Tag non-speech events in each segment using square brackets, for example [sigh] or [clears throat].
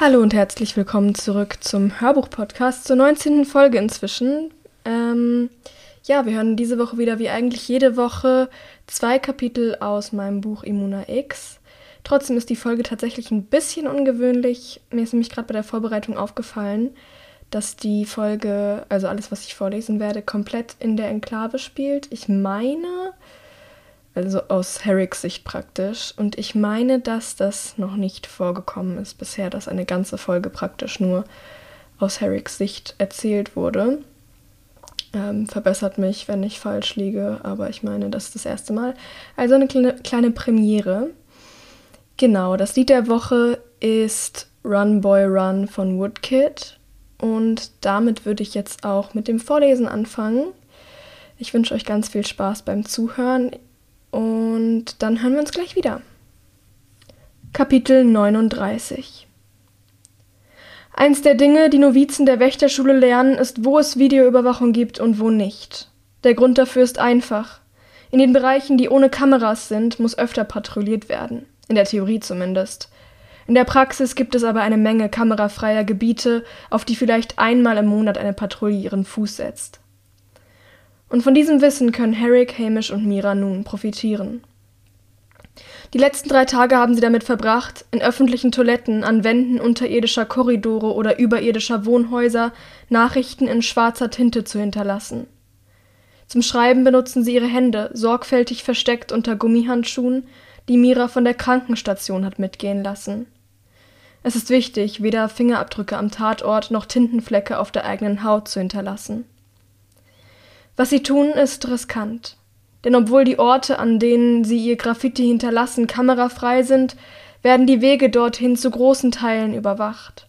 Hallo und herzlich willkommen zurück zum Hörbuch-Podcast, zur 19. Folge inzwischen. Ähm, ja, wir hören diese Woche wieder wie eigentlich jede Woche zwei Kapitel aus meinem Buch Immuna X. Trotzdem ist die Folge tatsächlich ein bisschen ungewöhnlich. Mir ist nämlich gerade bei der Vorbereitung aufgefallen, dass die Folge, also alles, was ich vorlesen werde, komplett in der Enklave spielt. Ich meine, also aus Herricks Sicht praktisch. Und ich meine, dass das noch nicht vorgekommen ist bisher, dass eine ganze Folge praktisch nur aus Herricks Sicht erzählt wurde. Ähm, verbessert mich, wenn ich falsch liege, aber ich meine, das ist das erste Mal. Also eine kleine, kleine Premiere. Genau, das Lied der Woche ist Run Boy Run von Woodkid. Und damit würde ich jetzt auch mit dem Vorlesen anfangen. Ich wünsche euch ganz viel Spaß beim Zuhören. Und dann hören wir uns gleich wieder. Kapitel 39 Eins der Dinge, die Novizen der Wächterschule lernen, ist, wo es Videoüberwachung gibt und wo nicht. Der Grund dafür ist einfach. In den Bereichen, die ohne Kameras sind, muss öfter patrouilliert werden. In der Theorie zumindest. In der Praxis gibt es aber eine Menge kamerafreier Gebiete, auf die vielleicht einmal im Monat eine Patrouille ihren Fuß setzt. Und von diesem Wissen können Herrick, Hamish und Mira nun profitieren. Die letzten drei Tage haben sie damit verbracht, in öffentlichen Toiletten, an Wänden unterirdischer Korridore oder überirdischer Wohnhäuser Nachrichten in schwarzer Tinte zu hinterlassen. Zum Schreiben benutzen sie ihre Hände, sorgfältig versteckt unter Gummihandschuhen, die Mira von der Krankenstation hat mitgehen lassen. Es ist wichtig, weder Fingerabdrücke am Tatort noch Tintenflecke auf der eigenen Haut zu hinterlassen. Was sie tun, ist riskant. Denn obwohl die Orte, an denen sie ihr Graffiti hinterlassen, kamerafrei sind, werden die Wege dorthin zu großen Teilen überwacht.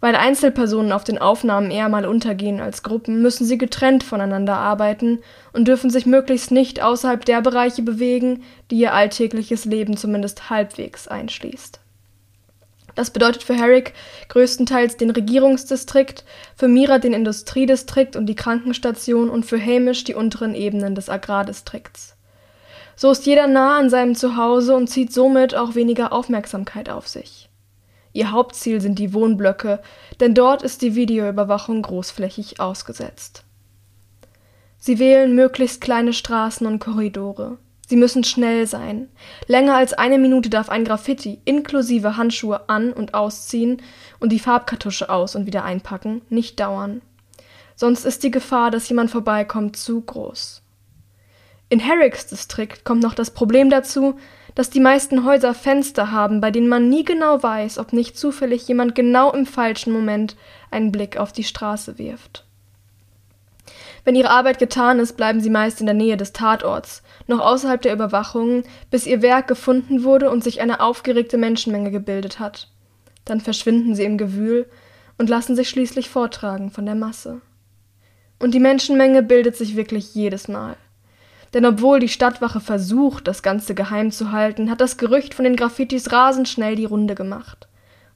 Weil Einzelpersonen auf den Aufnahmen eher mal untergehen als Gruppen, müssen sie getrennt voneinander arbeiten und dürfen sich möglichst nicht außerhalb der Bereiche bewegen, die ihr alltägliches Leben zumindest halbwegs einschließt. Das bedeutet für Herrick größtenteils den Regierungsdistrikt, für Mira den Industriedistrikt und die Krankenstation und für Hamish die unteren Ebenen des Agrardistrikts. So ist jeder nah an seinem Zuhause und zieht somit auch weniger Aufmerksamkeit auf sich. Ihr Hauptziel sind die Wohnblöcke, denn dort ist die Videoüberwachung großflächig ausgesetzt. Sie wählen möglichst kleine Straßen und Korridore. Sie müssen schnell sein. Länger als eine Minute darf ein Graffiti inklusive Handschuhe an- und ausziehen und die Farbkartusche aus und wieder einpacken nicht dauern. Sonst ist die Gefahr, dass jemand vorbeikommt, zu groß. In Herricks Distrikt kommt noch das Problem dazu, dass die meisten Häuser Fenster haben, bei denen man nie genau weiß, ob nicht zufällig jemand genau im falschen Moment einen Blick auf die Straße wirft. Wenn ihre Arbeit getan ist, bleiben sie meist in der Nähe des Tatorts, noch außerhalb der Überwachung, bis ihr Werk gefunden wurde und sich eine aufgeregte Menschenmenge gebildet hat. Dann verschwinden sie im Gewühl und lassen sich schließlich vortragen von der Masse. Und die Menschenmenge bildet sich wirklich jedes Mal. Denn obwohl die Stadtwache versucht, das Ganze geheim zu halten, hat das Gerücht von den Graffitis rasend schnell die Runde gemacht.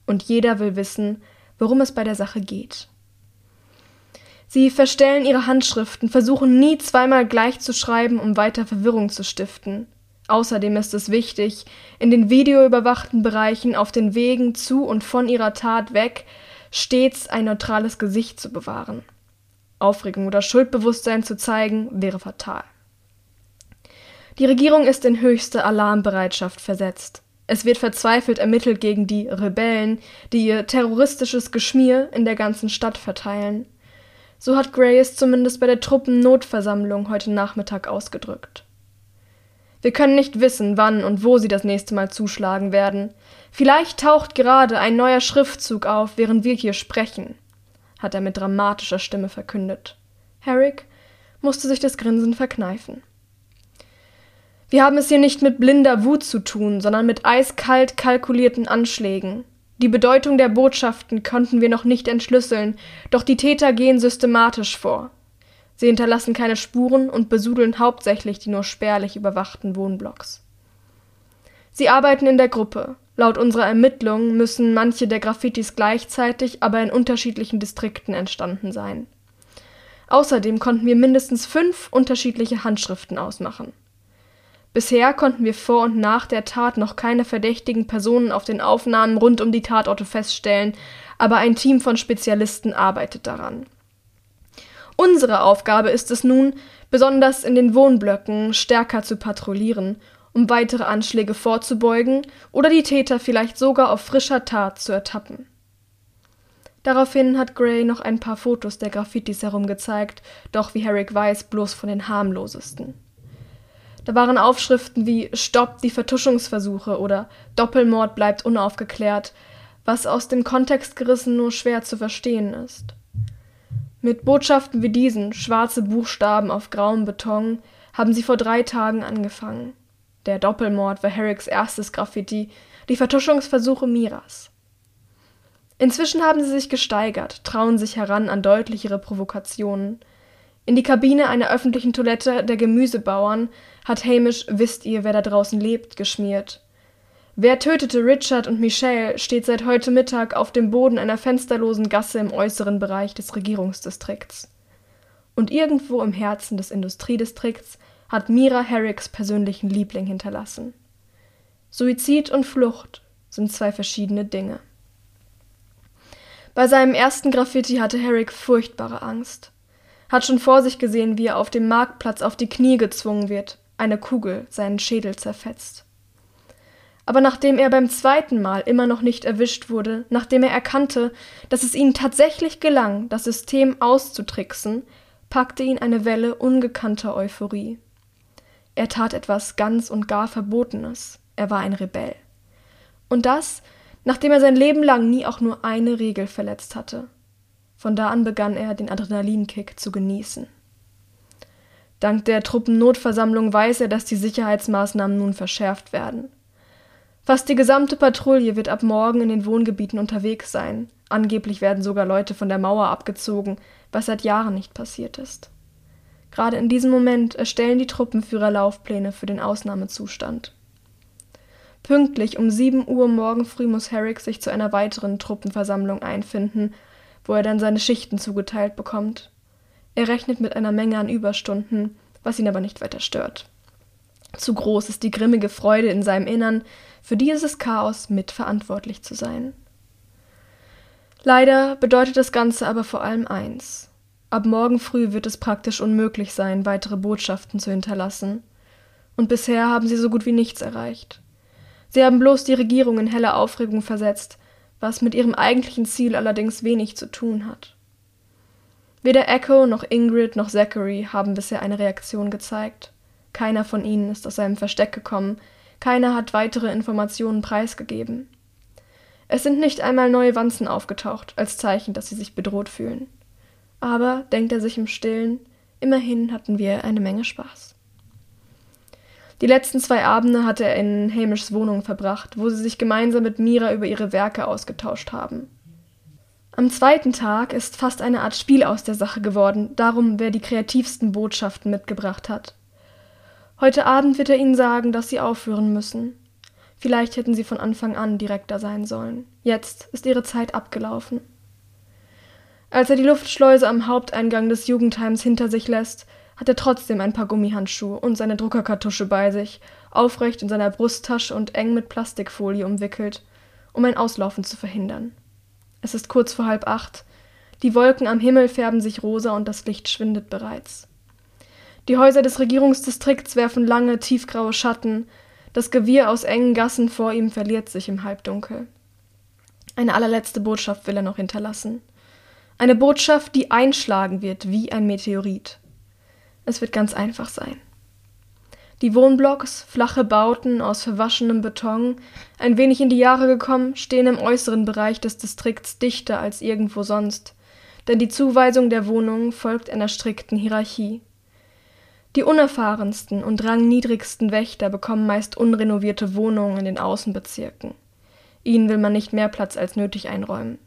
Und jeder will wissen, worum es bei der Sache geht. Sie verstellen ihre Handschriften, versuchen nie zweimal gleich zu schreiben, um weiter Verwirrung zu stiften. Außerdem ist es wichtig, in den videoüberwachten Bereichen auf den Wegen zu und von ihrer Tat weg stets ein neutrales Gesicht zu bewahren. Aufregung oder Schuldbewusstsein zu zeigen, wäre fatal. Die Regierung ist in höchste Alarmbereitschaft versetzt. Es wird verzweifelt ermittelt gegen die Rebellen, die ihr terroristisches Geschmier in der ganzen Stadt verteilen. So hat Gray es zumindest bei der Truppennotversammlung heute Nachmittag ausgedrückt. Wir können nicht wissen, wann und wo sie das nächste Mal zuschlagen werden. Vielleicht taucht gerade ein neuer Schriftzug auf, während wir hier sprechen, hat er mit dramatischer Stimme verkündet. Herrick musste sich das Grinsen verkneifen. Wir haben es hier nicht mit blinder Wut zu tun, sondern mit eiskalt kalkulierten Anschlägen. Die Bedeutung der Botschaften konnten wir noch nicht entschlüsseln, doch die Täter gehen systematisch vor. Sie hinterlassen keine Spuren und besudeln hauptsächlich die nur spärlich überwachten Wohnblocks. Sie arbeiten in der Gruppe. Laut unserer Ermittlungen müssen manche der Graffitis gleichzeitig, aber in unterschiedlichen Distrikten entstanden sein. Außerdem konnten wir mindestens fünf unterschiedliche Handschriften ausmachen. Bisher konnten wir vor und nach der Tat noch keine verdächtigen Personen auf den Aufnahmen rund um die Tatorte feststellen, aber ein Team von Spezialisten arbeitet daran. Unsere Aufgabe ist es nun, besonders in den Wohnblöcken stärker zu patrouillieren, um weitere Anschläge vorzubeugen oder die Täter vielleicht sogar auf frischer Tat zu ertappen. Daraufhin hat Gray noch ein paar Fotos der Graffitis herumgezeigt, doch wie Herrick weiß, bloß von den harmlosesten. Da waren Aufschriften wie Stopp die Vertuschungsversuche oder Doppelmord bleibt unaufgeklärt, was aus dem Kontext gerissen nur schwer zu verstehen ist. Mit Botschaften wie diesen, schwarze Buchstaben auf grauem Beton, haben sie vor drei Tagen angefangen. Der Doppelmord war Herricks erstes Graffiti, die Vertuschungsversuche Miras. Inzwischen haben sie sich gesteigert, trauen sich heran an deutlichere Provokationen – in die Kabine einer öffentlichen Toilette der Gemüsebauern hat Hamish Wisst ihr, wer da draußen lebt geschmiert. Wer tötete Richard und Michelle steht seit heute Mittag auf dem Boden einer fensterlosen Gasse im äußeren Bereich des Regierungsdistrikts. Und irgendwo im Herzen des Industriedistrikts hat Mira Herricks persönlichen Liebling hinterlassen. Suizid und Flucht sind zwei verschiedene Dinge. Bei seinem ersten Graffiti hatte Herrick furchtbare Angst hat schon vor sich gesehen, wie er auf dem Marktplatz auf die Knie gezwungen wird, eine Kugel seinen Schädel zerfetzt. Aber nachdem er beim zweiten Mal immer noch nicht erwischt wurde, nachdem er erkannte, dass es ihnen tatsächlich gelang, das System auszutricksen, packte ihn eine Welle ungekannter Euphorie. Er tat etwas ganz und gar Verbotenes. Er war ein Rebell. Und das, nachdem er sein Leben lang nie auch nur eine Regel verletzt hatte. Von da an begann er, den Adrenalinkick zu genießen. Dank der Truppennotversammlung weiß er, dass die Sicherheitsmaßnahmen nun verschärft werden. Fast die gesamte Patrouille wird ab morgen in den Wohngebieten unterwegs sein. Angeblich werden sogar Leute von der Mauer abgezogen, was seit Jahren nicht passiert ist. Gerade in diesem Moment erstellen die Truppenführer Laufpläne für den Ausnahmezustand. Pünktlich um 7 Uhr morgen früh muss Herrick sich zu einer weiteren Truppenversammlung einfinden wo er dann seine Schichten zugeteilt bekommt. Er rechnet mit einer Menge an Überstunden, was ihn aber nicht weiter stört. Zu groß ist die grimmige Freude in seinem Innern, für dieses Chaos mitverantwortlich zu sein. Leider bedeutet das Ganze aber vor allem eins. Ab morgen früh wird es praktisch unmöglich sein, weitere Botschaften zu hinterlassen. Und bisher haben sie so gut wie nichts erreicht. Sie haben bloß die Regierung in helle Aufregung versetzt, was mit ihrem eigentlichen Ziel allerdings wenig zu tun hat. Weder Echo noch Ingrid noch Zachary haben bisher eine Reaktion gezeigt. Keiner von ihnen ist aus seinem Versteck gekommen, keiner hat weitere Informationen preisgegeben. Es sind nicht einmal neue Wanzen aufgetaucht, als Zeichen, dass sie sich bedroht fühlen. Aber, denkt er sich im Stillen, immerhin hatten wir eine Menge Spaß. Die letzten zwei Abende hatte er in Hamishs Wohnung verbracht, wo sie sich gemeinsam mit Mira über ihre Werke ausgetauscht haben. Am zweiten Tag ist fast eine Art Spiel aus der Sache geworden, darum, wer die kreativsten Botschaften mitgebracht hat. Heute Abend wird er ihnen sagen, dass sie aufhören müssen. Vielleicht hätten sie von Anfang an direkter sein sollen. Jetzt ist ihre Zeit abgelaufen. Als er die Luftschleuse am Haupteingang des Jugendheims hinter sich lässt, hat er trotzdem ein paar Gummihandschuhe und seine Druckerkartusche bei sich, aufrecht in seiner Brusttasche und eng mit Plastikfolie umwickelt, um ein Auslaufen zu verhindern. Es ist kurz vor halb acht. Die Wolken am Himmel färben sich rosa und das Licht schwindet bereits. Die Häuser des Regierungsdistrikts werfen lange, tiefgraue Schatten. Das Gewirr aus engen Gassen vor ihm verliert sich im Halbdunkel. Eine allerletzte Botschaft will er noch hinterlassen. Eine Botschaft, die einschlagen wird wie ein Meteorit. Es wird ganz einfach sein. Die Wohnblocks, flache Bauten aus verwaschenem Beton, ein wenig in die Jahre gekommen, stehen im äußeren Bereich des Distrikts dichter als irgendwo sonst, denn die Zuweisung der Wohnungen folgt einer strikten Hierarchie. Die unerfahrensten und rangniedrigsten Wächter bekommen meist unrenovierte Wohnungen in den Außenbezirken. Ihnen will man nicht mehr Platz als nötig einräumen.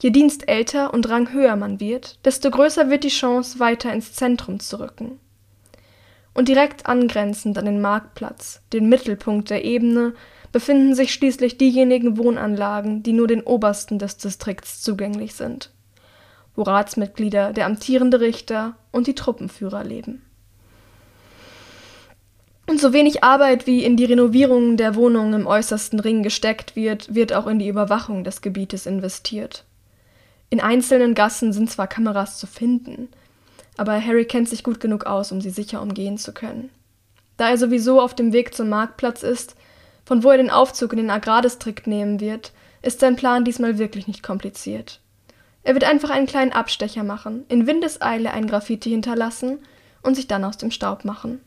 Je dienstälter und ranghöher man wird, desto größer wird die Chance, weiter ins Zentrum zu rücken. Und direkt angrenzend an den Marktplatz, den Mittelpunkt der Ebene, befinden sich schließlich diejenigen Wohnanlagen, die nur den Obersten des Distrikts zugänglich sind, wo Ratsmitglieder, der amtierende Richter und die Truppenführer leben. Und so wenig Arbeit wie in die Renovierung der Wohnungen im äußersten Ring gesteckt wird, wird auch in die Überwachung des Gebietes investiert. In einzelnen Gassen sind zwar Kameras zu finden, aber Harry kennt sich gut genug aus, um sie sicher umgehen zu können. Da er sowieso auf dem Weg zum Marktplatz ist, von wo er den Aufzug in den Agrardistrikt nehmen wird, ist sein Plan diesmal wirklich nicht kompliziert. Er wird einfach einen kleinen Abstecher machen, in Windeseile ein Graffiti hinterlassen und sich dann aus dem Staub machen.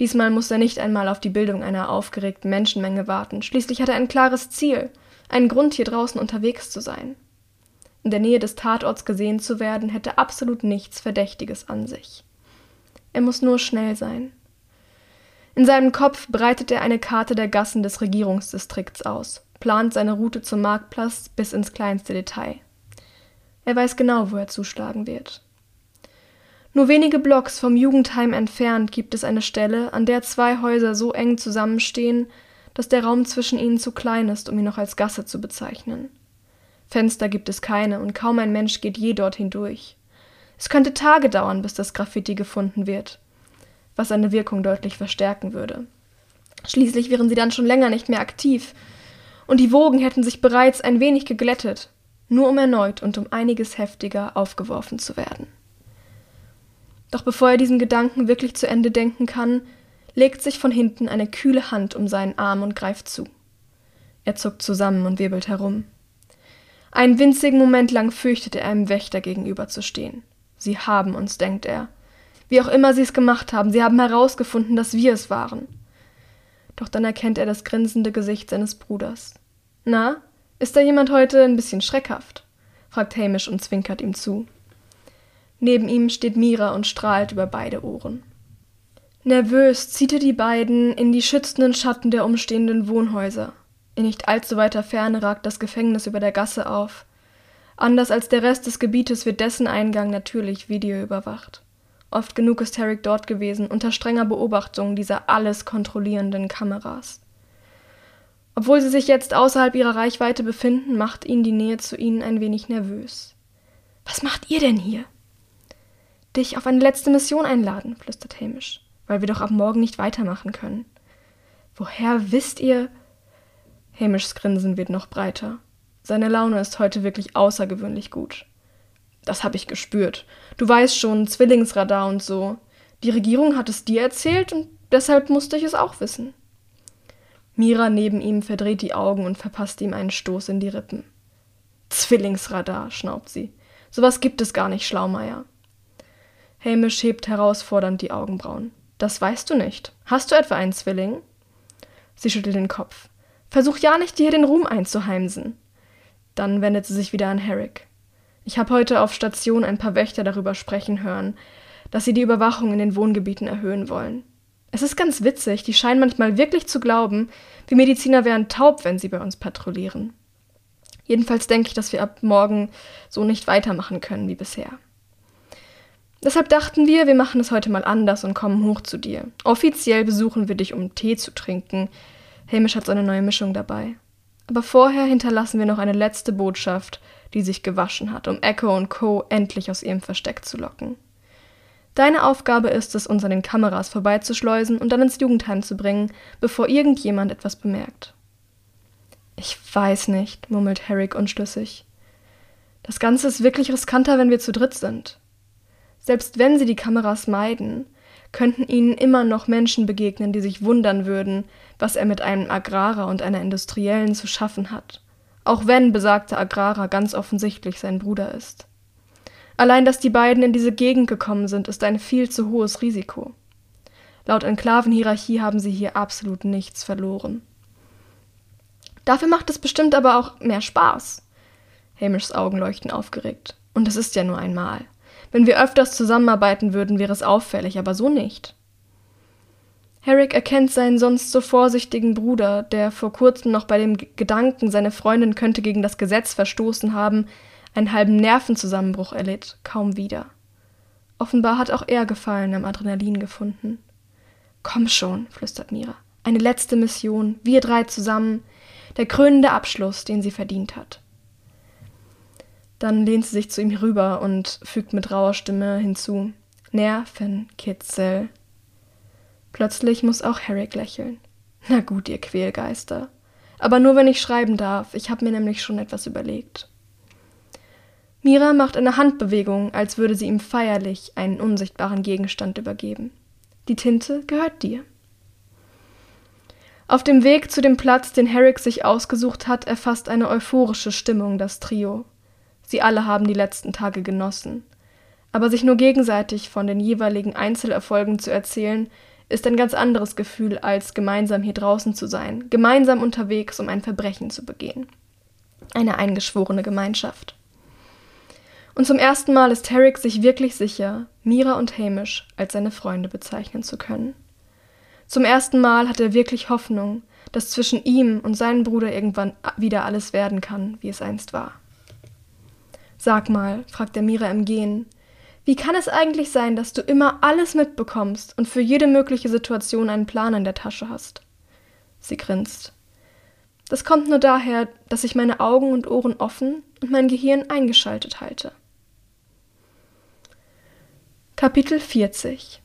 Diesmal muss er nicht einmal auf die Bildung einer aufgeregten Menschenmenge warten. Schließlich hat er ein klares Ziel, einen Grund, hier draußen unterwegs zu sein. In der Nähe des Tatorts gesehen zu werden, hätte absolut nichts Verdächtiges an sich. Er muss nur schnell sein. In seinem Kopf breitet er eine Karte der Gassen des Regierungsdistrikts aus, plant seine Route zum Marktplatz bis ins kleinste Detail. Er weiß genau, wo er zuschlagen wird. Nur wenige Blocks vom Jugendheim entfernt gibt es eine Stelle, an der zwei Häuser so eng zusammenstehen, dass der Raum zwischen ihnen zu klein ist, um ihn noch als Gasse zu bezeichnen. Fenster gibt es keine und kaum ein Mensch geht je dort hindurch. Es könnte Tage dauern, bis das Graffiti gefunden wird, was seine Wirkung deutlich verstärken würde. Schließlich wären sie dann schon länger nicht mehr aktiv, und die Wogen hätten sich bereits ein wenig geglättet, nur um erneut und um einiges heftiger aufgeworfen zu werden. Doch bevor er diesen Gedanken wirklich zu Ende denken kann, legt sich von hinten eine kühle Hand um seinen Arm und greift zu. Er zuckt zusammen und wirbelt herum. Einen winzigen Moment lang fürchtet er einem Wächter gegenüberzustehen. Sie haben uns, denkt er. Wie auch immer sie es gemacht haben, sie haben herausgefunden, dass wir es waren. Doch dann erkennt er das grinsende Gesicht seines Bruders. Na, ist da jemand heute ein bisschen schreckhaft? fragt Hamish und zwinkert ihm zu. Neben ihm steht Mira und strahlt über beide Ohren. Nervös zieht er die beiden in die schützenden Schatten der umstehenden Wohnhäuser. In nicht allzu weiter Ferne ragt das Gefängnis über der Gasse auf. Anders als der Rest des Gebietes wird dessen Eingang natürlich videoüberwacht. Oft genug ist Herrick dort gewesen, unter strenger Beobachtung dieser alles kontrollierenden Kameras. Obwohl sie sich jetzt außerhalb ihrer Reichweite befinden, macht ihn die Nähe zu ihnen ein wenig nervös. Was macht ihr denn hier? dich auf eine letzte Mission einladen, flüstert Hamish, weil wir doch ab morgen nicht weitermachen können. Woher wisst ihr? Hamishs Grinsen wird noch breiter. Seine Laune ist heute wirklich außergewöhnlich gut. Das habe ich gespürt. Du weißt schon, Zwillingsradar und so. Die Regierung hat es dir erzählt und deshalb musste ich es auch wissen. Mira neben ihm verdreht die Augen und verpasst ihm einen Stoß in die Rippen. Zwillingsradar, schnaubt sie. Sowas gibt es gar nicht, Schlaumeier. Hamish hebt herausfordernd die Augenbrauen. Das weißt du nicht. Hast du etwa einen Zwilling? Sie schüttelt den Kopf. Versuch ja nicht, dir den Ruhm einzuheimsen. Dann wendet sie sich wieder an Herrick. Ich habe heute auf Station ein paar Wächter darüber sprechen hören, dass sie die Überwachung in den Wohngebieten erhöhen wollen. Es ist ganz witzig, die scheinen manchmal wirklich zu glauben, wir Mediziner wären taub, wenn sie bei uns patrouillieren. Jedenfalls denke ich, dass wir ab morgen so nicht weitermachen können wie bisher. Deshalb dachten wir, wir machen es heute mal anders und kommen hoch zu dir. Offiziell besuchen wir dich, um Tee zu trinken. Hamish hat so eine neue Mischung dabei. Aber vorher hinterlassen wir noch eine letzte Botschaft, die sich gewaschen hat, um Echo und Co. endlich aus ihrem Versteck zu locken. Deine Aufgabe ist es, uns an den Kameras vorbeizuschleusen und dann ins Jugendheim zu bringen, bevor irgendjemand etwas bemerkt. Ich weiß nicht, murmelt Herrick unschlüssig. Das Ganze ist wirklich riskanter, wenn wir zu dritt sind. Selbst wenn sie die Kameras meiden, könnten ihnen immer noch Menschen begegnen, die sich wundern würden, was er mit einem Agrarer und einer Industriellen zu schaffen hat, auch wenn besagter Agrarer ganz offensichtlich sein Bruder ist. Allein, dass die beiden in diese Gegend gekommen sind, ist ein viel zu hohes Risiko. Laut Enklavenhierarchie haben sie hier absolut nichts verloren. Dafür macht es bestimmt aber auch mehr Spaß. Hamishs Augen leuchten aufgeregt. Und es ist ja nur einmal. Wenn wir öfters zusammenarbeiten würden, wäre es auffällig, aber so nicht. Herrick erkennt seinen sonst so vorsichtigen Bruder, der vor kurzem noch bei dem Gedanken, seine Freundin könnte gegen das Gesetz verstoßen haben, einen halben Nervenzusammenbruch erlitt, kaum wieder. Offenbar hat auch er Gefallen am Adrenalin gefunden. Komm schon, flüstert Mira. Eine letzte Mission, wir drei zusammen, der krönende Abschluss, den sie verdient hat. Dann lehnt sie sich zu ihm rüber und fügt mit rauer Stimme hinzu: Nervenkitzel. Plötzlich muss auch Herrick lächeln. Na gut, ihr Quälgeister. Aber nur wenn ich schreiben darf, ich habe mir nämlich schon etwas überlegt. Mira macht eine Handbewegung, als würde sie ihm feierlich einen unsichtbaren Gegenstand übergeben. Die Tinte gehört dir. Auf dem Weg zu dem Platz, den Herrick sich ausgesucht hat, erfasst eine euphorische Stimmung das Trio. Sie alle haben die letzten Tage genossen. Aber sich nur gegenseitig von den jeweiligen Einzelerfolgen zu erzählen, ist ein ganz anderes Gefühl, als gemeinsam hier draußen zu sein, gemeinsam unterwegs, um ein Verbrechen zu begehen. Eine eingeschworene Gemeinschaft. Und zum ersten Mal ist Herrick sich wirklich sicher, Mira und Hamish als seine Freunde bezeichnen zu können. Zum ersten Mal hat er wirklich Hoffnung, dass zwischen ihm und seinem Bruder irgendwann wieder alles werden kann, wie es einst war. Sag mal, fragt er Mira im Gehen, wie kann es eigentlich sein, dass du immer alles mitbekommst und für jede mögliche Situation einen Plan in der Tasche hast? Sie grinst. Das kommt nur daher, dass ich meine Augen und Ohren offen und mein Gehirn eingeschaltet halte. Kapitel 40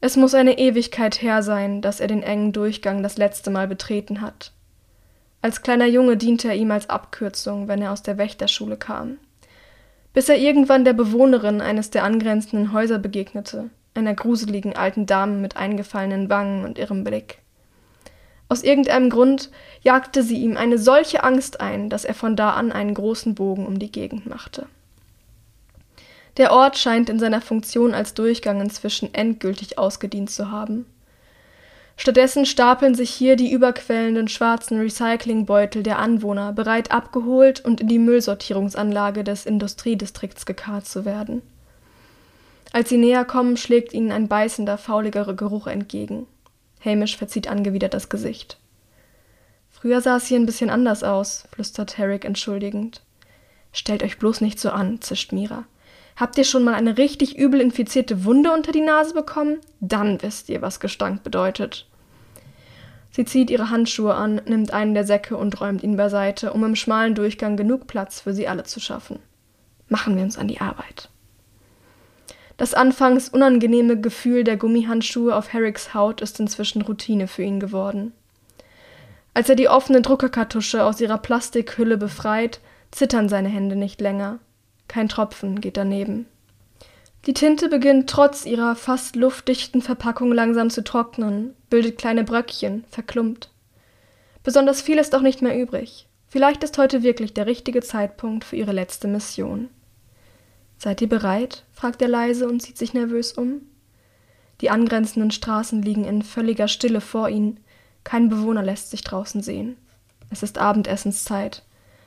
Es muss eine Ewigkeit her sein, dass er den engen Durchgang das letzte Mal betreten hat. Als kleiner Junge diente er ihm als Abkürzung, wenn er aus der Wächterschule kam bis er irgendwann der Bewohnerin eines der angrenzenden Häuser begegnete, einer gruseligen alten Dame mit eingefallenen Wangen und irrem Blick. Aus irgendeinem Grund jagte sie ihm eine solche Angst ein, dass er von da an einen großen Bogen um die Gegend machte. Der Ort scheint in seiner Funktion als Durchgang inzwischen endgültig ausgedient zu haben. Stattdessen stapeln sich hier die überquellenden schwarzen Recyclingbeutel der Anwohner, bereit abgeholt und in die Müllsortierungsanlage des Industriedistrikts gekarrt zu werden. Als sie näher kommen, schlägt ihnen ein beißender, fauliger Geruch entgegen. Hamish verzieht angewidert das Gesicht. Früher sah es hier ein bisschen anders aus, flüstert Herrick entschuldigend. Stellt euch bloß nicht so an, zischt Mira. Habt ihr schon mal eine richtig übel infizierte Wunde unter die Nase bekommen? Dann wisst ihr, was Gestank bedeutet. Sie zieht ihre Handschuhe an, nimmt einen der Säcke und räumt ihn beiseite, um im schmalen Durchgang genug Platz für sie alle zu schaffen. Machen wir uns an die Arbeit. Das anfangs unangenehme Gefühl der Gummihandschuhe auf Herricks Haut ist inzwischen Routine für ihn geworden. Als er die offene Druckerkartusche aus ihrer Plastikhülle befreit, zittern seine Hände nicht länger. Kein Tropfen geht daneben. Die Tinte beginnt trotz ihrer fast luftdichten Verpackung langsam zu trocknen, bildet kleine Bröckchen, verklumpt. Besonders viel ist auch nicht mehr übrig. Vielleicht ist heute wirklich der richtige Zeitpunkt für ihre letzte Mission. Seid ihr bereit? fragt er leise und sieht sich nervös um. Die angrenzenden Straßen liegen in völliger Stille vor ihnen. Kein Bewohner lässt sich draußen sehen. Es ist Abendessenszeit.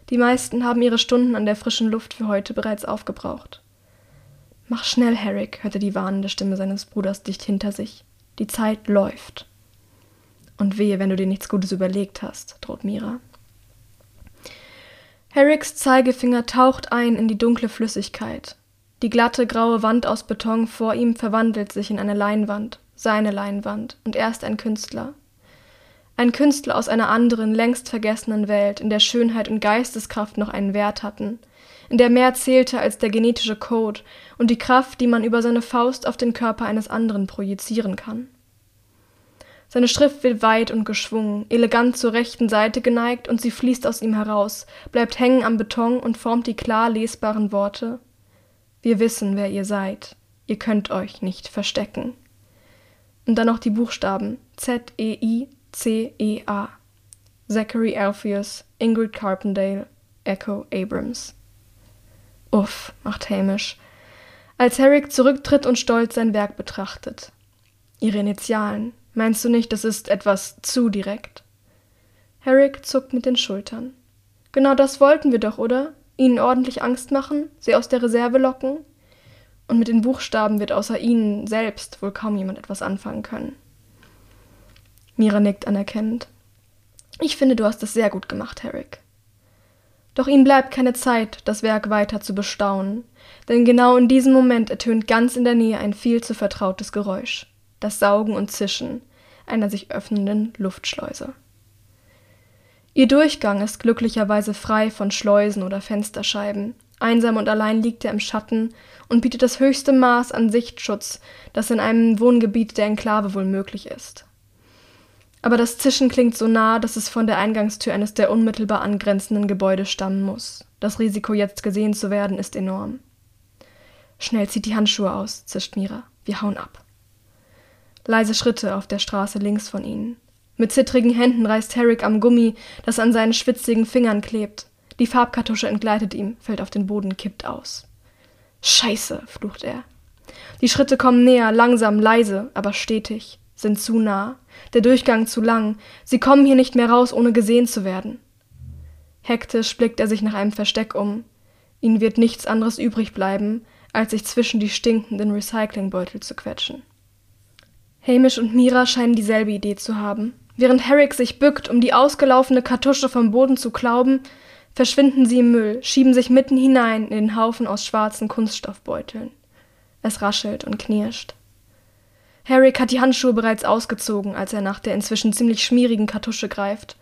Die meisten haben ihre Stunden an der frischen Luft für heute bereits aufgebraucht. Mach schnell, Herrick, hörte die warnende Stimme seines Bruders dicht hinter sich. Die Zeit läuft. Und wehe, wenn du dir nichts Gutes überlegt hast, droht Mira. Herricks Zeigefinger taucht ein in die dunkle Flüssigkeit. Die glatte graue Wand aus Beton vor ihm verwandelt sich in eine Leinwand, seine Leinwand, und er ist ein Künstler. Ein Künstler aus einer anderen, längst vergessenen Welt, in der Schönheit und Geisteskraft noch einen Wert hatten, in der mehr zählte als der genetische Code und die Kraft, die man über seine Faust auf den Körper eines anderen projizieren kann. Seine Schrift wird weit und geschwungen, elegant zur rechten Seite geneigt und sie fließt aus ihm heraus, bleibt hängen am Beton und formt die klar lesbaren Worte Wir wissen, wer ihr seid. Ihr könnt euch nicht verstecken. Und dann noch die Buchstaben Z-E-I C-E-A. Zachary Alpheus, Ingrid Carpendale, Echo Abrams. Uff, macht Hamish, als Herrick zurücktritt und stolz sein Werk betrachtet. Ihre Initialen. Meinst du nicht, das ist etwas zu direkt? Herrick zuckt mit den Schultern. Genau das wollten wir doch, oder? Ihnen ordentlich Angst machen, sie aus der Reserve locken? Und mit den Buchstaben wird außer Ihnen selbst wohl kaum jemand etwas anfangen können. Mira nickt anerkennend. Ich finde, du hast es sehr gut gemacht, Herrick. Doch ihm bleibt keine Zeit, das Werk weiter zu bestaunen, denn genau in diesem Moment ertönt ganz in der Nähe ein viel zu vertrautes Geräusch, das Saugen und Zischen einer sich öffnenden Luftschleuse. Ihr Durchgang ist glücklicherweise frei von Schleusen oder Fensterscheiben, Einsam und allein liegt er im Schatten und bietet das höchste Maß an Sichtschutz, das in einem Wohngebiet der Enklave wohl möglich ist. Aber das Zischen klingt so nah, dass es von der Eingangstür eines der unmittelbar angrenzenden Gebäude stammen muss. Das Risiko, jetzt gesehen zu werden, ist enorm. Schnell zieht die Handschuhe aus, zischt Mira. Wir hauen ab. Leise Schritte auf der Straße links von ihnen. Mit zittrigen Händen reißt Herrick am Gummi, das an seinen schwitzigen Fingern klebt. Die Farbkartusche entgleitet ihm, fällt auf den Boden, kippt aus. Scheiße, flucht er. Die Schritte kommen näher, langsam, leise, aber stetig, sind zu nah, der Durchgang zu lang, sie kommen hier nicht mehr raus, ohne gesehen zu werden. Hektisch blickt er sich nach einem Versteck um. Ihnen wird nichts anderes übrig bleiben, als sich zwischen die stinkenden Recyclingbeutel zu quetschen. Hamish und Mira scheinen dieselbe Idee zu haben. Während Herrick sich bückt, um die ausgelaufene Kartusche vom Boden zu klauben, verschwinden sie im Müll, schieben sich mitten hinein in den Haufen aus schwarzen Kunststoffbeuteln. Es raschelt und knirscht. Herrick hat die Handschuhe bereits ausgezogen, als er nach der inzwischen ziemlich schmierigen Kartusche greift.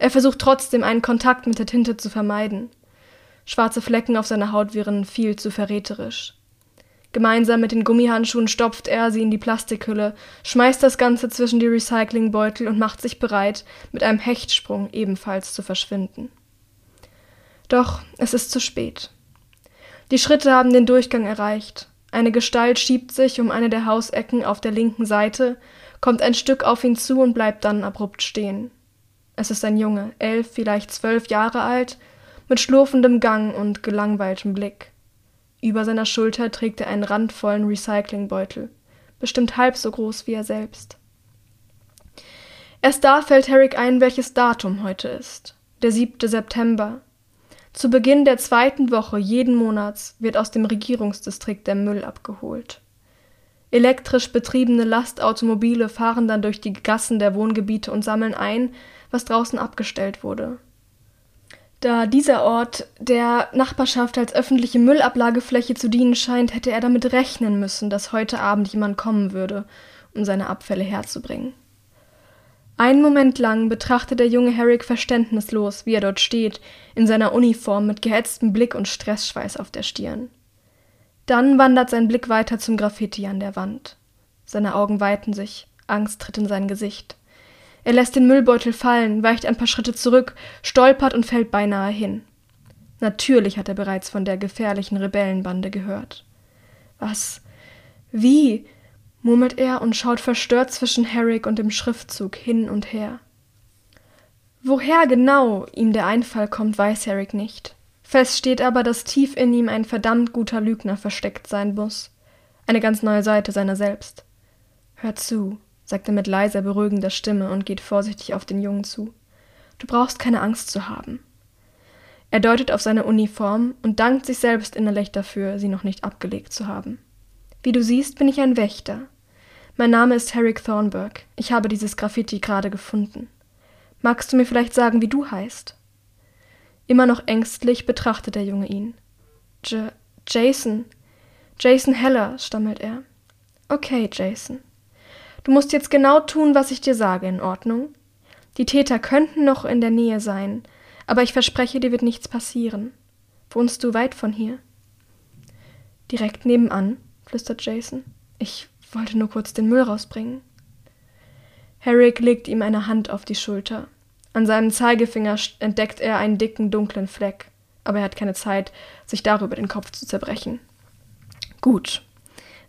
Er versucht trotzdem, einen Kontakt mit der Tinte zu vermeiden. Schwarze Flecken auf seiner Haut wären viel zu verräterisch. Gemeinsam mit den Gummihandschuhen stopft er sie in die Plastikhülle, schmeißt das Ganze zwischen die Recyclingbeutel und macht sich bereit, mit einem Hechtsprung ebenfalls zu verschwinden. Doch es ist zu spät. Die Schritte haben den Durchgang erreicht. Eine Gestalt schiebt sich um eine der Hausecken auf der linken Seite, kommt ein Stück auf ihn zu und bleibt dann abrupt stehen. Es ist ein Junge, elf, vielleicht zwölf Jahre alt, mit schlurfendem Gang und gelangweiltem Blick. Über seiner Schulter trägt er einen randvollen Recyclingbeutel, bestimmt halb so groß wie er selbst. Erst da fällt Herrick ein, welches Datum heute ist. Der 7. September, zu Beginn der zweiten Woche jeden Monats wird aus dem Regierungsdistrikt der Müll abgeholt. Elektrisch betriebene Lastautomobile fahren dann durch die Gassen der Wohngebiete und sammeln ein, was draußen abgestellt wurde. Da dieser Ort der Nachbarschaft als öffentliche Müllablagefläche zu dienen scheint, hätte er damit rechnen müssen, dass heute Abend jemand kommen würde, um seine Abfälle herzubringen. Einen Moment lang betrachtet der junge Herrick verständnislos, wie er dort steht, in seiner Uniform mit gehetztem Blick und Stressschweiß auf der Stirn. Dann wandert sein Blick weiter zum Graffiti an der Wand. Seine Augen weiten sich, Angst tritt in sein Gesicht. Er lässt den Müllbeutel fallen, weicht ein paar Schritte zurück, stolpert und fällt beinahe hin. Natürlich hat er bereits von der gefährlichen Rebellenbande gehört. Was? Wie? Murmelt er und schaut verstört zwischen Herrick und dem Schriftzug hin und her. Woher genau ihm der Einfall kommt, weiß Herrick nicht. Fest steht aber, dass tief in ihm ein verdammt guter Lügner versteckt sein muss. Eine ganz neue Seite seiner selbst. Hör zu, sagt er mit leiser, beruhigender Stimme und geht vorsichtig auf den Jungen zu. Du brauchst keine Angst zu haben. Er deutet auf seine Uniform und dankt sich selbst innerlich dafür, sie noch nicht abgelegt zu haben. Wie du siehst, bin ich ein Wächter. Mein Name ist Herrick Thornburg. Ich habe dieses Graffiti gerade gefunden. Magst du mir vielleicht sagen, wie du heißt? Immer noch ängstlich betrachtet der Junge ihn. J Jason. Jason Heller, stammelt er. Okay, Jason. Du musst jetzt genau tun, was ich dir sage, in Ordnung? Die Täter könnten noch in der Nähe sein, aber ich verspreche, dir wird nichts passieren. Wohnst du weit von hier? Direkt nebenan, flüstert Jason. Ich wollte nur kurz den Müll rausbringen. Herrick legt ihm eine Hand auf die Schulter. An seinem Zeigefinger entdeckt er einen dicken, dunklen Fleck, aber er hat keine Zeit, sich darüber den Kopf zu zerbrechen. Gut.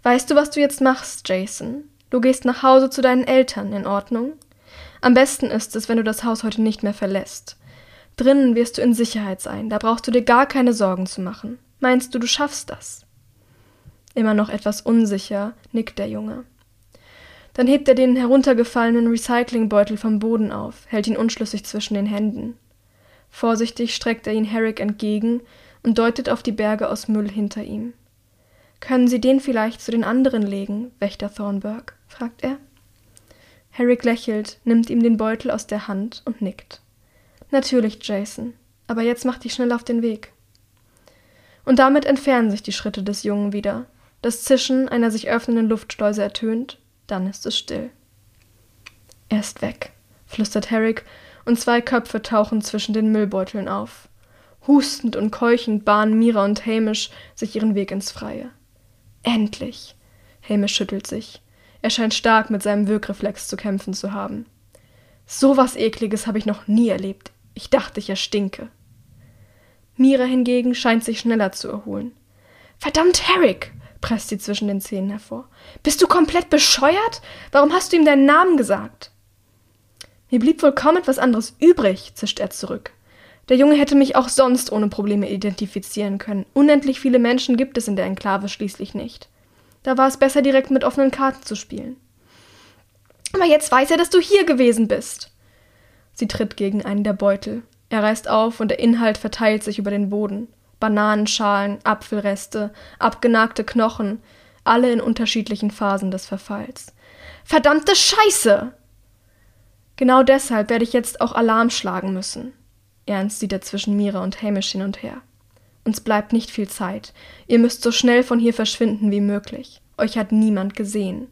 Weißt du, was du jetzt machst, Jason? Du gehst nach Hause zu deinen Eltern, in Ordnung? Am besten ist es, wenn du das Haus heute nicht mehr verlässt. Drinnen wirst du in Sicherheit sein, da brauchst du dir gar keine Sorgen zu machen. Meinst du, du schaffst das? Immer noch etwas unsicher nickt der Junge. Dann hebt er den heruntergefallenen Recyclingbeutel vom Boden auf, hält ihn unschlüssig zwischen den Händen. Vorsichtig streckt er ihn Herrick entgegen und deutet auf die Berge aus Müll hinter ihm. Können Sie den vielleicht zu den anderen legen, Wächter Thornburg? fragt er. Herrick lächelt, nimmt ihm den Beutel aus der Hand und nickt. Natürlich, Jason, aber jetzt mach dich schnell auf den Weg. Und damit entfernen sich die Schritte des Jungen wieder, das Zischen einer sich öffnenden Luftschleuse ertönt, dann ist es still. Er ist weg, flüstert Herrick, und zwei Köpfe tauchen zwischen den Müllbeuteln auf. Hustend und keuchend bahnen Mira und Hamish sich ihren Weg ins Freie. Endlich! Hamish schüttelt sich. Er scheint stark mit seinem Wirkreflex zu kämpfen zu haben. So was Ekliges habe ich noch nie erlebt. Ich dachte, ich erstinke. Mira hingegen scheint sich schneller zu erholen. Verdammt, Herrick! Presst sie zwischen den Zähnen hervor. Bist du komplett bescheuert? Warum hast du ihm deinen Namen gesagt? Mir blieb wohl kaum etwas anderes übrig, zischt er zurück. Der Junge hätte mich auch sonst ohne Probleme identifizieren können. Unendlich viele Menschen gibt es in der Enklave schließlich nicht. Da war es besser, direkt mit offenen Karten zu spielen. Aber jetzt weiß er, dass du hier gewesen bist. Sie tritt gegen einen der Beutel. Er reißt auf und der Inhalt verteilt sich über den Boden. Bananenschalen, Apfelreste, abgenagte Knochen, alle in unterschiedlichen Phasen des Verfalls. Verdammte Scheiße! Genau deshalb werde ich jetzt auch Alarm schlagen müssen. Ernst sieht er zwischen Mira und Hamish hin und her. Uns bleibt nicht viel Zeit. Ihr müsst so schnell von hier verschwinden wie möglich. Euch hat niemand gesehen.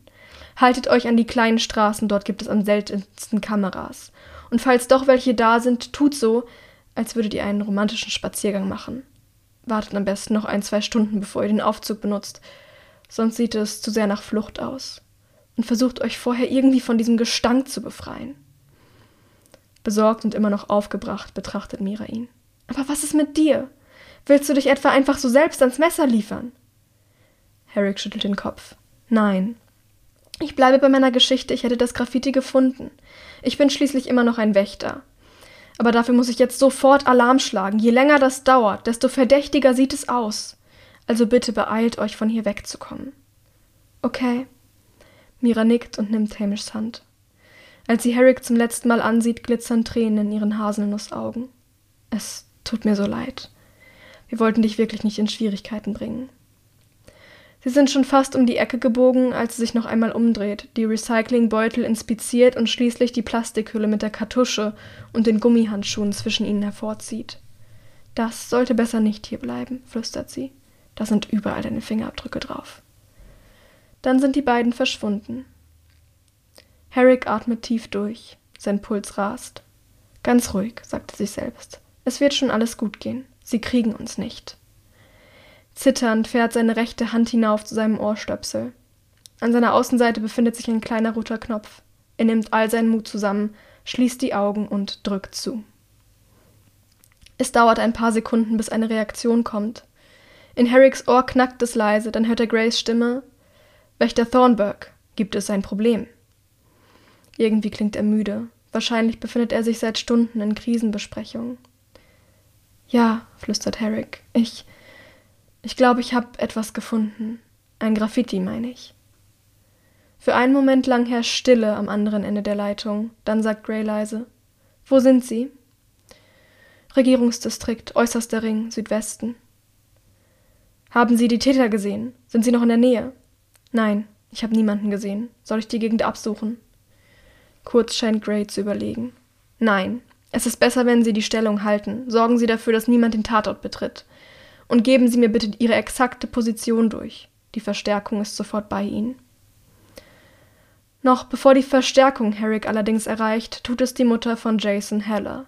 Haltet euch an die kleinen Straßen, dort gibt es am seltensten Kameras. Und falls doch welche da sind, tut so, als würdet ihr einen romantischen Spaziergang machen. Wartet am besten noch ein, zwei Stunden, bevor ihr den Aufzug benutzt, sonst sieht es zu sehr nach Flucht aus. Und versucht euch vorher irgendwie von diesem Gestank zu befreien. Besorgt und immer noch aufgebracht betrachtet Mira ihn. Aber was ist mit dir? Willst du dich etwa einfach so selbst ans Messer liefern? Herrick schüttelt den Kopf. Nein. Ich bleibe bei meiner Geschichte, ich hätte das Graffiti gefunden. Ich bin schließlich immer noch ein Wächter. Aber dafür muss ich jetzt sofort Alarm schlagen. Je länger das dauert, desto verdächtiger sieht es aus. Also bitte beeilt euch, von hier wegzukommen. Okay. Mira nickt und nimmt Hamishs Hand. Als sie Herrick zum letzten Mal ansieht, glitzern Tränen in ihren Haselnussaugen. Es tut mir so leid. Wir wollten dich wirklich nicht in Schwierigkeiten bringen. Sie sind schon fast um die Ecke gebogen, als sie sich noch einmal umdreht, die Recyclingbeutel inspiziert und schließlich die Plastikhülle mit der Kartusche und den Gummihandschuhen zwischen ihnen hervorzieht. Das sollte besser nicht hier bleiben, flüstert sie. Da sind überall deine Fingerabdrücke drauf. Dann sind die beiden verschwunden. Herrick atmet tief durch. Sein Puls rast. Ganz ruhig, sagt er sich selbst. Es wird schon alles gut gehen. Sie kriegen uns nicht. Zitternd fährt seine rechte Hand hinauf zu seinem Ohrstöpsel. An seiner Außenseite befindet sich ein kleiner roter Knopf. Er nimmt all seinen Mut zusammen, schließt die Augen und drückt zu. Es dauert ein paar Sekunden, bis eine Reaktion kommt. In Herricks Ohr knackt es leise, dann hört er Grays Stimme. Wächter Thornburg, gibt es ein Problem? Irgendwie klingt er müde. Wahrscheinlich befindet er sich seit Stunden in Krisenbesprechungen. Ja, flüstert Herrick. Ich. Ich glaube, ich habe etwas gefunden. Ein Graffiti, meine ich. Für einen Moment lang herrscht Stille am anderen Ende der Leitung. Dann sagt Gray leise: Wo sind Sie? Regierungsdistrikt, äußerster Ring, Südwesten. Haben Sie die Täter gesehen? Sind Sie noch in der Nähe? Nein, ich habe niemanden gesehen. Soll ich die Gegend absuchen? Kurz scheint Gray zu überlegen. Nein, es ist besser, wenn Sie die Stellung halten. Sorgen Sie dafür, dass niemand den Tatort betritt. Und geben Sie mir bitte Ihre exakte Position durch. Die Verstärkung ist sofort bei Ihnen. Noch bevor die Verstärkung Herrick allerdings erreicht, tut es die Mutter von Jason Heller.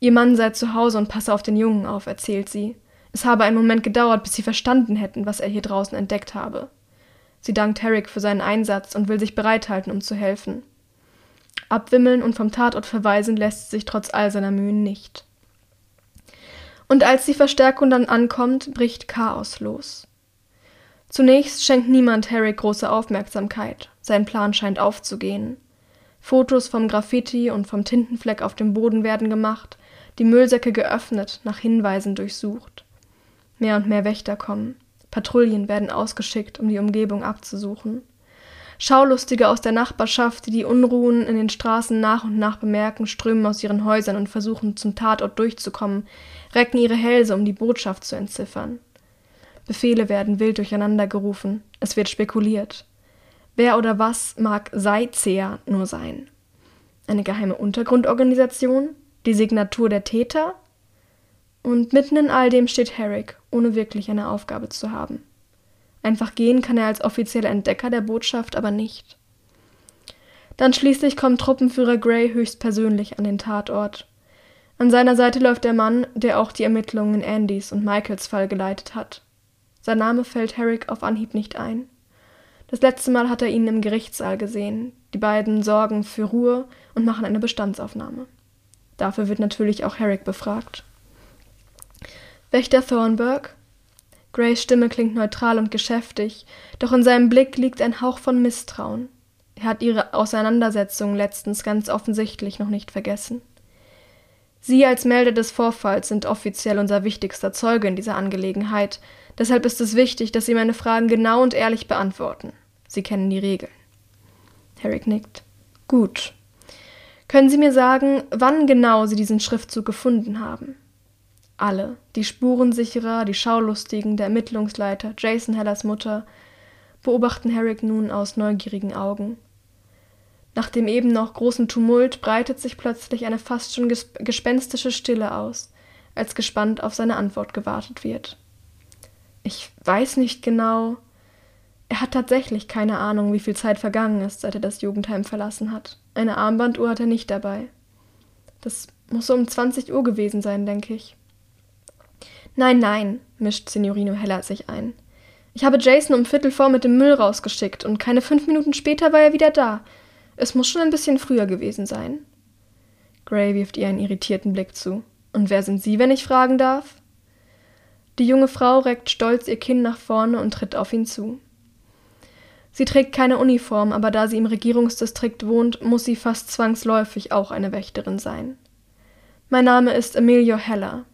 Ihr Mann sei zu Hause und passe auf den Jungen auf, erzählt sie. Es habe einen Moment gedauert, bis sie verstanden hätten, was er hier draußen entdeckt habe. Sie dankt Herrick für seinen Einsatz und will sich bereithalten, um zu helfen. Abwimmeln und vom Tatort verweisen lässt sich trotz all seiner Mühen nicht. Und als die Verstärkung dann ankommt, bricht Chaos los. Zunächst schenkt niemand Herrick große Aufmerksamkeit, sein Plan scheint aufzugehen. Fotos vom Graffiti und vom Tintenfleck auf dem Boden werden gemacht, die Müllsäcke geöffnet, nach Hinweisen durchsucht. Mehr und mehr Wächter kommen. Patrouillen werden ausgeschickt, um die Umgebung abzusuchen. Schaulustige aus der Nachbarschaft, die die Unruhen in den Straßen nach und nach bemerken, strömen aus ihren Häusern und versuchen zum Tatort durchzukommen, recken ihre Hälse, um die Botschaft zu entziffern. Befehle werden wild durcheinander gerufen, es wird spekuliert. Wer oder was mag Seitseher nur sein? Eine geheime Untergrundorganisation? Die Signatur der Täter? Und mitten in all dem steht Herrick, ohne wirklich eine Aufgabe zu haben. Einfach gehen kann er als offizieller Entdecker der Botschaft aber nicht. Dann schließlich kommt Truppenführer Gray höchstpersönlich an den Tatort. An seiner Seite läuft der Mann, der auch die Ermittlungen in Andys und Michaels Fall geleitet hat. Sein Name fällt Herrick auf Anhieb nicht ein. Das letzte Mal hat er ihn im Gerichtssaal gesehen. Die beiden sorgen für Ruhe und machen eine Bestandsaufnahme. Dafür wird natürlich auch Herrick befragt. Wächter Thornburg? Grays Stimme klingt neutral und geschäftig, doch in seinem Blick liegt ein Hauch von Misstrauen. Er hat ihre Auseinandersetzung letztens ganz offensichtlich noch nicht vergessen. Sie als Melder des Vorfalls sind offiziell unser wichtigster Zeuge in dieser Angelegenheit, deshalb ist es wichtig, dass Sie meine Fragen genau und ehrlich beantworten. Sie kennen die Regeln. Herrick nickt. Gut. Können Sie mir sagen, wann genau Sie diesen Schriftzug gefunden haben? Alle, die Spurensicherer, die Schaulustigen, der Ermittlungsleiter, Jason Hellers Mutter, beobachten Herrick nun aus neugierigen Augen. Nach dem eben noch großen Tumult breitet sich plötzlich eine fast schon gespenstische Stille aus, als gespannt auf seine Antwort gewartet wird. Ich weiß nicht genau. Er hat tatsächlich keine Ahnung, wie viel Zeit vergangen ist, seit er das Jugendheim verlassen hat. Eine Armbanduhr hat er nicht dabei. Das muss so um 20 Uhr gewesen sein, denke ich. Nein, nein, mischt Signorino Heller sich ein. Ich habe Jason um Viertel vor mit dem Müll rausgeschickt und keine fünf Minuten später war er wieder da. Es muss schon ein bisschen früher gewesen sein. Gray wirft ihr einen irritierten Blick zu. Und wer sind Sie, wenn ich fragen darf? Die junge Frau reckt stolz ihr Kinn nach vorne und tritt auf ihn zu. Sie trägt keine Uniform, aber da sie im Regierungsdistrikt wohnt, muss sie fast zwangsläufig auch eine Wächterin sein. Mein Name ist Emilio Heller.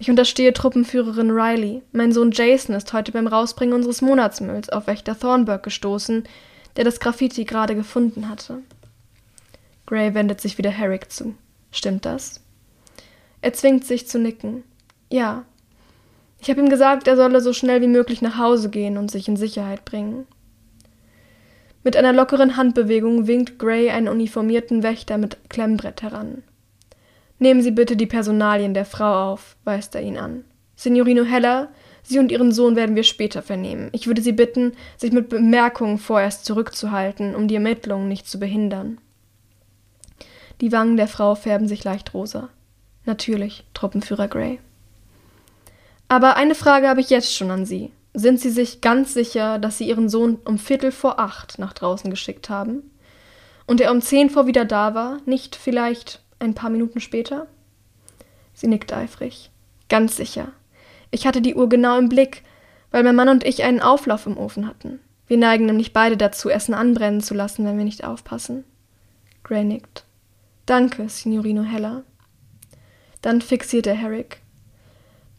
Ich unterstehe Truppenführerin Riley. Mein Sohn Jason ist heute beim Rausbringen unseres Monatsmülls auf Wächter Thornburg gestoßen, der das Graffiti gerade gefunden hatte. Gray wendet sich wieder Herrick zu. Stimmt das? Er zwingt sich zu nicken. Ja. Ich habe ihm gesagt, er solle so schnell wie möglich nach Hause gehen und sich in Sicherheit bringen. Mit einer lockeren Handbewegung winkt Gray einen uniformierten Wächter mit Klemmbrett heran. Nehmen Sie bitte die Personalien der Frau auf, weist er ihn an. Signorino Heller, Sie und Ihren Sohn werden wir später vernehmen. Ich würde Sie bitten, sich mit Bemerkungen vorerst zurückzuhalten, um die Ermittlungen nicht zu behindern. Die Wangen der Frau färben sich leicht rosa. Natürlich, Truppenführer Gray. Aber eine Frage habe ich jetzt schon an Sie. Sind Sie sich ganz sicher, dass Sie Ihren Sohn um Viertel vor acht nach draußen geschickt haben? Und er um zehn vor wieder da war, nicht vielleicht ein paar Minuten später? Sie nickt eifrig. Ganz sicher. Ich hatte die Uhr genau im Blick, weil mein Mann und ich einen Auflauf im Ofen hatten. Wir neigen nämlich beide dazu, Essen anbrennen zu lassen, wenn wir nicht aufpassen. Gray nickt. Danke, Signorino Heller. Dann fixiert er Herrick.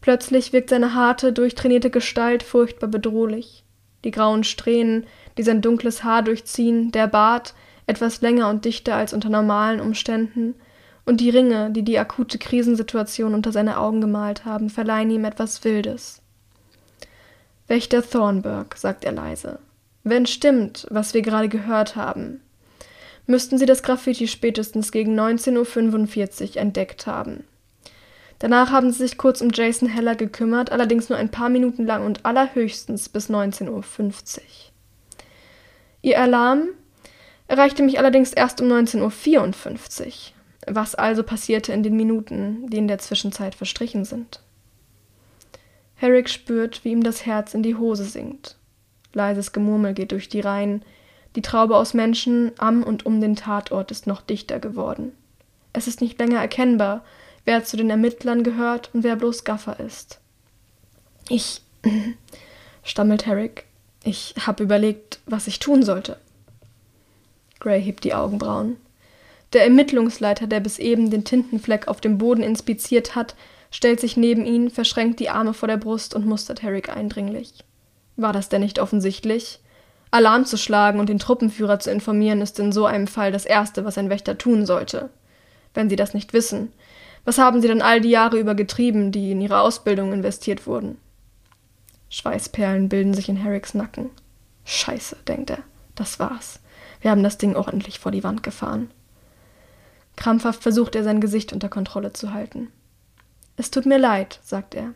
Plötzlich wirkt seine harte, durchtrainierte Gestalt furchtbar bedrohlich. Die grauen Strähnen, die sein dunkles Haar durchziehen, der Bart, etwas länger und dichter als unter normalen Umständen, und die Ringe, die die akute Krisensituation unter seine Augen gemalt haben, verleihen ihm etwas Wildes. Wächter Thornburg, sagt er leise, wenn stimmt, was wir gerade gehört haben, müssten Sie das Graffiti spätestens gegen 19.45 Uhr entdeckt haben. Danach haben sie sich kurz um Jason Heller gekümmert, allerdings nur ein paar Minuten lang und allerhöchstens bis 19.50 Uhr. Ihr Alarm erreichte mich allerdings erst um 19.54 Uhr. Was also passierte in den Minuten, die in der Zwischenzeit verstrichen sind? Herrick spürt, wie ihm das Herz in die Hose sinkt. Leises Gemurmel geht durch die Reihen. Die Traube aus Menschen am und um den Tatort ist noch dichter geworden. Es ist nicht länger erkennbar, wer zu den Ermittlern gehört und wer bloß Gaffer ist. Ich, [clears throat] stammelt Herrick, ich habe überlegt, was ich tun sollte. Gray hebt die Augenbrauen. Der Ermittlungsleiter, der bis eben den Tintenfleck auf dem Boden inspiziert hat, stellt sich neben ihn, verschränkt die Arme vor der Brust und mustert Herrick eindringlich. War das denn nicht offensichtlich? Alarm zu schlagen und den Truppenführer zu informieren, ist in so einem Fall das Erste, was ein Wächter tun sollte. Wenn Sie das nicht wissen, was haben Sie denn all die Jahre über getrieben, die in Ihre Ausbildung investiert wurden? Schweißperlen bilden sich in Harricks Nacken. Scheiße, denkt er. Das war's. Wir haben das Ding ordentlich vor die Wand gefahren. Krampfhaft versucht er, sein Gesicht unter Kontrolle zu halten. Es tut mir leid, sagt er.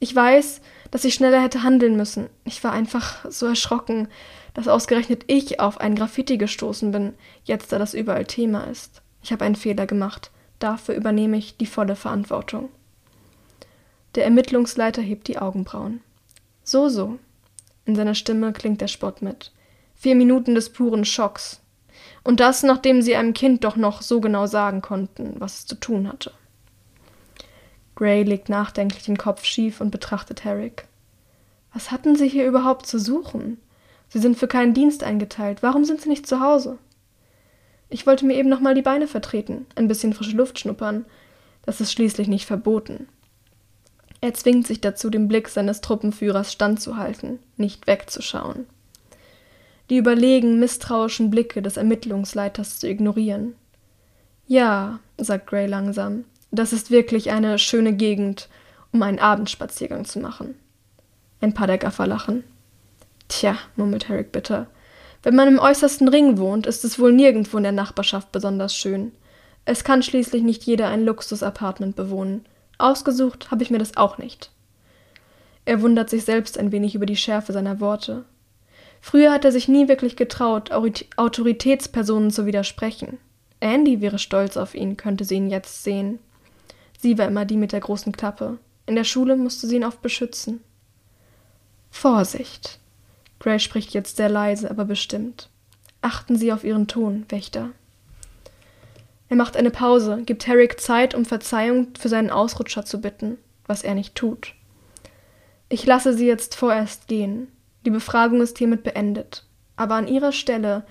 Ich weiß, dass ich schneller hätte handeln müssen. Ich war einfach so erschrocken, dass ausgerechnet ich auf ein Graffiti gestoßen bin, jetzt da das überall Thema ist. Ich habe einen Fehler gemacht. Dafür übernehme ich die volle Verantwortung. Der Ermittlungsleiter hebt die Augenbrauen. So, so. In seiner Stimme klingt der Spott mit. Vier Minuten des puren Schocks. Und das, nachdem sie einem Kind doch noch so genau sagen konnten, was es zu tun hatte. Gray legt nachdenklich den Kopf schief und betrachtet Herrick. Was hatten Sie hier überhaupt zu suchen? Sie sind für keinen Dienst eingeteilt. Warum sind Sie nicht zu Hause? Ich wollte mir eben noch mal die Beine vertreten, ein bisschen frische Luft schnuppern. Das ist schließlich nicht verboten. Er zwingt sich dazu, dem Blick seines Truppenführers standzuhalten, nicht wegzuschauen. Die überlegen, misstrauischen Blicke des Ermittlungsleiters zu ignorieren. Ja, sagt Gray langsam, das ist wirklich eine schöne Gegend, um einen Abendspaziergang zu machen. Ein paar der Gaffer lachen. Tja, murmelt Herrick bitter, wenn man im äußersten Ring wohnt, ist es wohl nirgendwo in der Nachbarschaft besonders schön. Es kann schließlich nicht jeder ein Luxus-Apartment bewohnen. Ausgesucht habe ich mir das auch nicht. Er wundert sich selbst ein wenig über die Schärfe seiner Worte. Früher hat er sich nie wirklich getraut, Autoritätspersonen zu widersprechen. Andy wäre stolz auf ihn, könnte sie ihn jetzt sehen. Sie war immer die mit der großen Klappe. In der Schule musste sie ihn oft beschützen. Vorsicht. Gray spricht jetzt sehr leise, aber bestimmt. Achten Sie auf Ihren Ton, Wächter. Er macht eine Pause, gibt Herrick Zeit, um Verzeihung für seinen Ausrutscher zu bitten, was er nicht tut. Ich lasse Sie jetzt vorerst gehen. Die Befragung ist hiermit beendet. Aber an Ihrer Stelle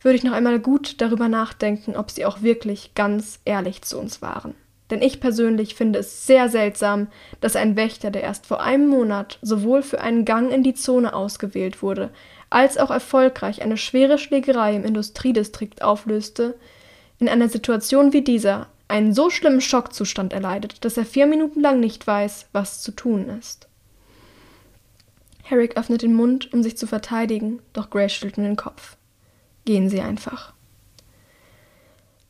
würde ich noch einmal gut darüber nachdenken, ob Sie auch wirklich ganz ehrlich zu uns waren. Denn ich persönlich finde es sehr seltsam, dass ein Wächter, der erst vor einem Monat sowohl für einen Gang in die Zone ausgewählt wurde, als auch erfolgreich eine schwere Schlägerei im Industriedistrikt auflöste, in einer Situation wie dieser einen so schlimmen Schockzustand erleidet, dass er vier Minuten lang nicht weiß, was zu tun ist. Herrick öffnet den Mund, um sich zu verteidigen, doch Gray schüttelt nur den Kopf. Gehen Sie einfach.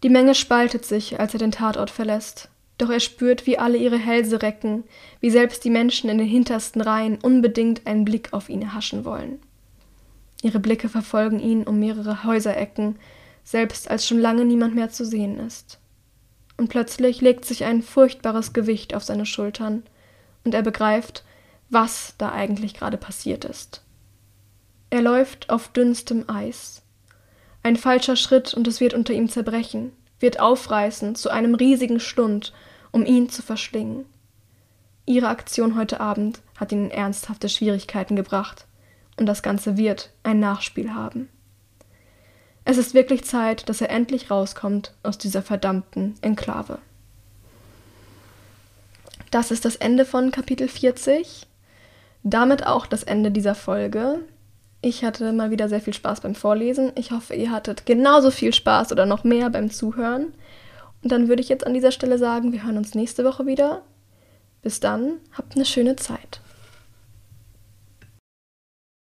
Die Menge spaltet sich, als er den Tatort verlässt. Doch er spürt, wie alle ihre Hälse recken, wie selbst die Menschen in den hintersten Reihen unbedingt einen Blick auf ihn erhaschen wollen. Ihre Blicke verfolgen ihn um mehrere Häuserecken, selbst als schon lange niemand mehr zu sehen ist. Und plötzlich legt sich ein furchtbares Gewicht auf seine Schultern, und er begreift, was da eigentlich gerade passiert ist. Er läuft auf dünnstem Eis. Ein falscher Schritt und es wird unter ihm zerbrechen, wird aufreißen zu einem riesigen Schlund, um ihn zu verschlingen. Ihre Aktion heute Abend hat ihn in ernsthafte Schwierigkeiten gebracht, und das Ganze wird ein Nachspiel haben. Es ist wirklich Zeit, dass er endlich rauskommt aus dieser verdammten Enklave. Das ist das Ende von Kapitel 40. Damit auch das Ende dieser Folge. Ich hatte mal wieder sehr viel Spaß beim Vorlesen. Ich hoffe, ihr hattet genauso viel Spaß oder noch mehr beim Zuhören. Und dann würde ich jetzt an dieser Stelle sagen, wir hören uns nächste Woche wieder. Bis dann, habt eine schöne Zeit.